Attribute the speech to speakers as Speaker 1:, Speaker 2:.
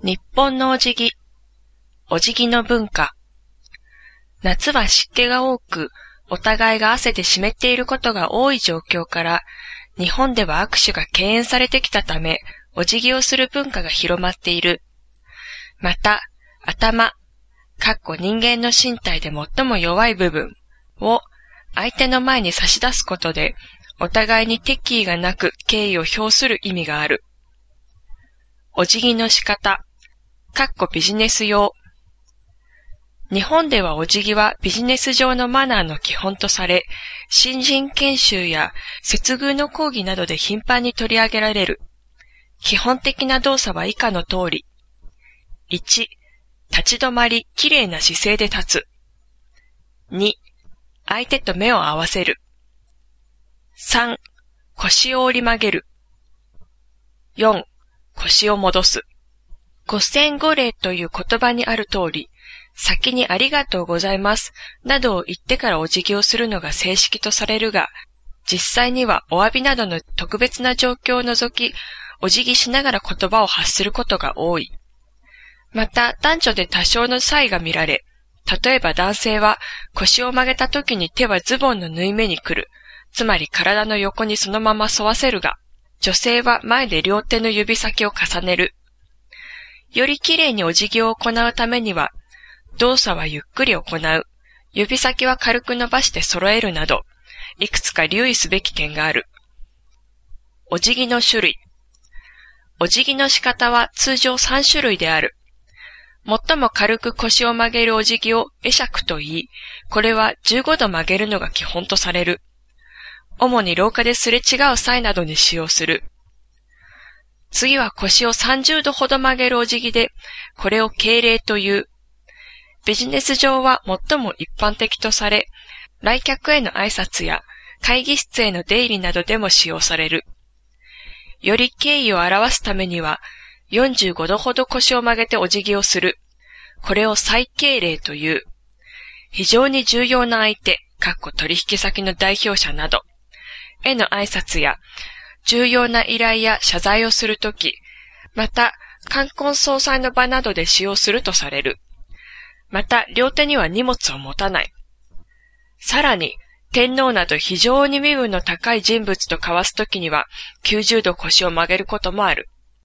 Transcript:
Speaker 1: 日本のお辞儀、お辞儀の文化。夏は湿気が多く、お互いが汗で湿っていることが多い状況から、日本では握手が敬遠されてきたため、お辞儀をする文化が広まっている。また、頭、かっこ人間の身体で最も弱い部分を相手の前に差し出すことで、お互いに敵意がなく敬意を表する意味がある。お辞儀の仕方、かっこビジネス用。日本ではお辞儀はビジネス上のマナーの基本とされ、新人研修や接遇の講義などで頻繁に取り上げられる。基本的な動作は以下の通り。1、立ち止まり、綺麗な姿勢で立つ。2、相手と目を合わせる。3、腰を折り曲げる。4、腰を戻す。五千五礼という言葉にある通り、先にありがとうございます、などを言ってからお辞儀をするのが正式とされるが、実際にはお詫びなどの特別な状況を除き、お辞儀しながら言葉を発することが多い。また、男女で多少の差異が見られ、例えば男性は腰を曲げた時に手はズボンの縫い目に来る。つまり体の横にそのまま沿わせるが、女性は前で両手の指先を重ねる。より綺麗にお辞儀を行うためには、動作はゆっくり行う。指先は軽く伸ばして揃えるなど、いくつか留意すべき点がある。お辞儀の種類。お辞儀の仕方は通常3種類である。最も軽く腰を曲げるお辞儀を会釈と言い、これは15度曲げるのが基本とされる。主に廊下ですれ違う際などに使用する。次は腰を30度ほど曲げるお辞儀で、これを敬礼という。ビジネス上は最も一般的とされ、来客への挨拶や会議室への出入りなどでも使用される。より敬意を表すためには、45度ほど腰を曲げてお辞儀をする。これを最敬礼という。非常に重要な相手、かっこ取引先の代表者など、への挨拶や、重要な依頼や謝罪をするとき、また、冠婚葬祭の場などで使用するとされる。また、両手には荷物を持たない。さらに、天皇など非常に身分の高い人物と交わすときには、90度腰を曲げることもある。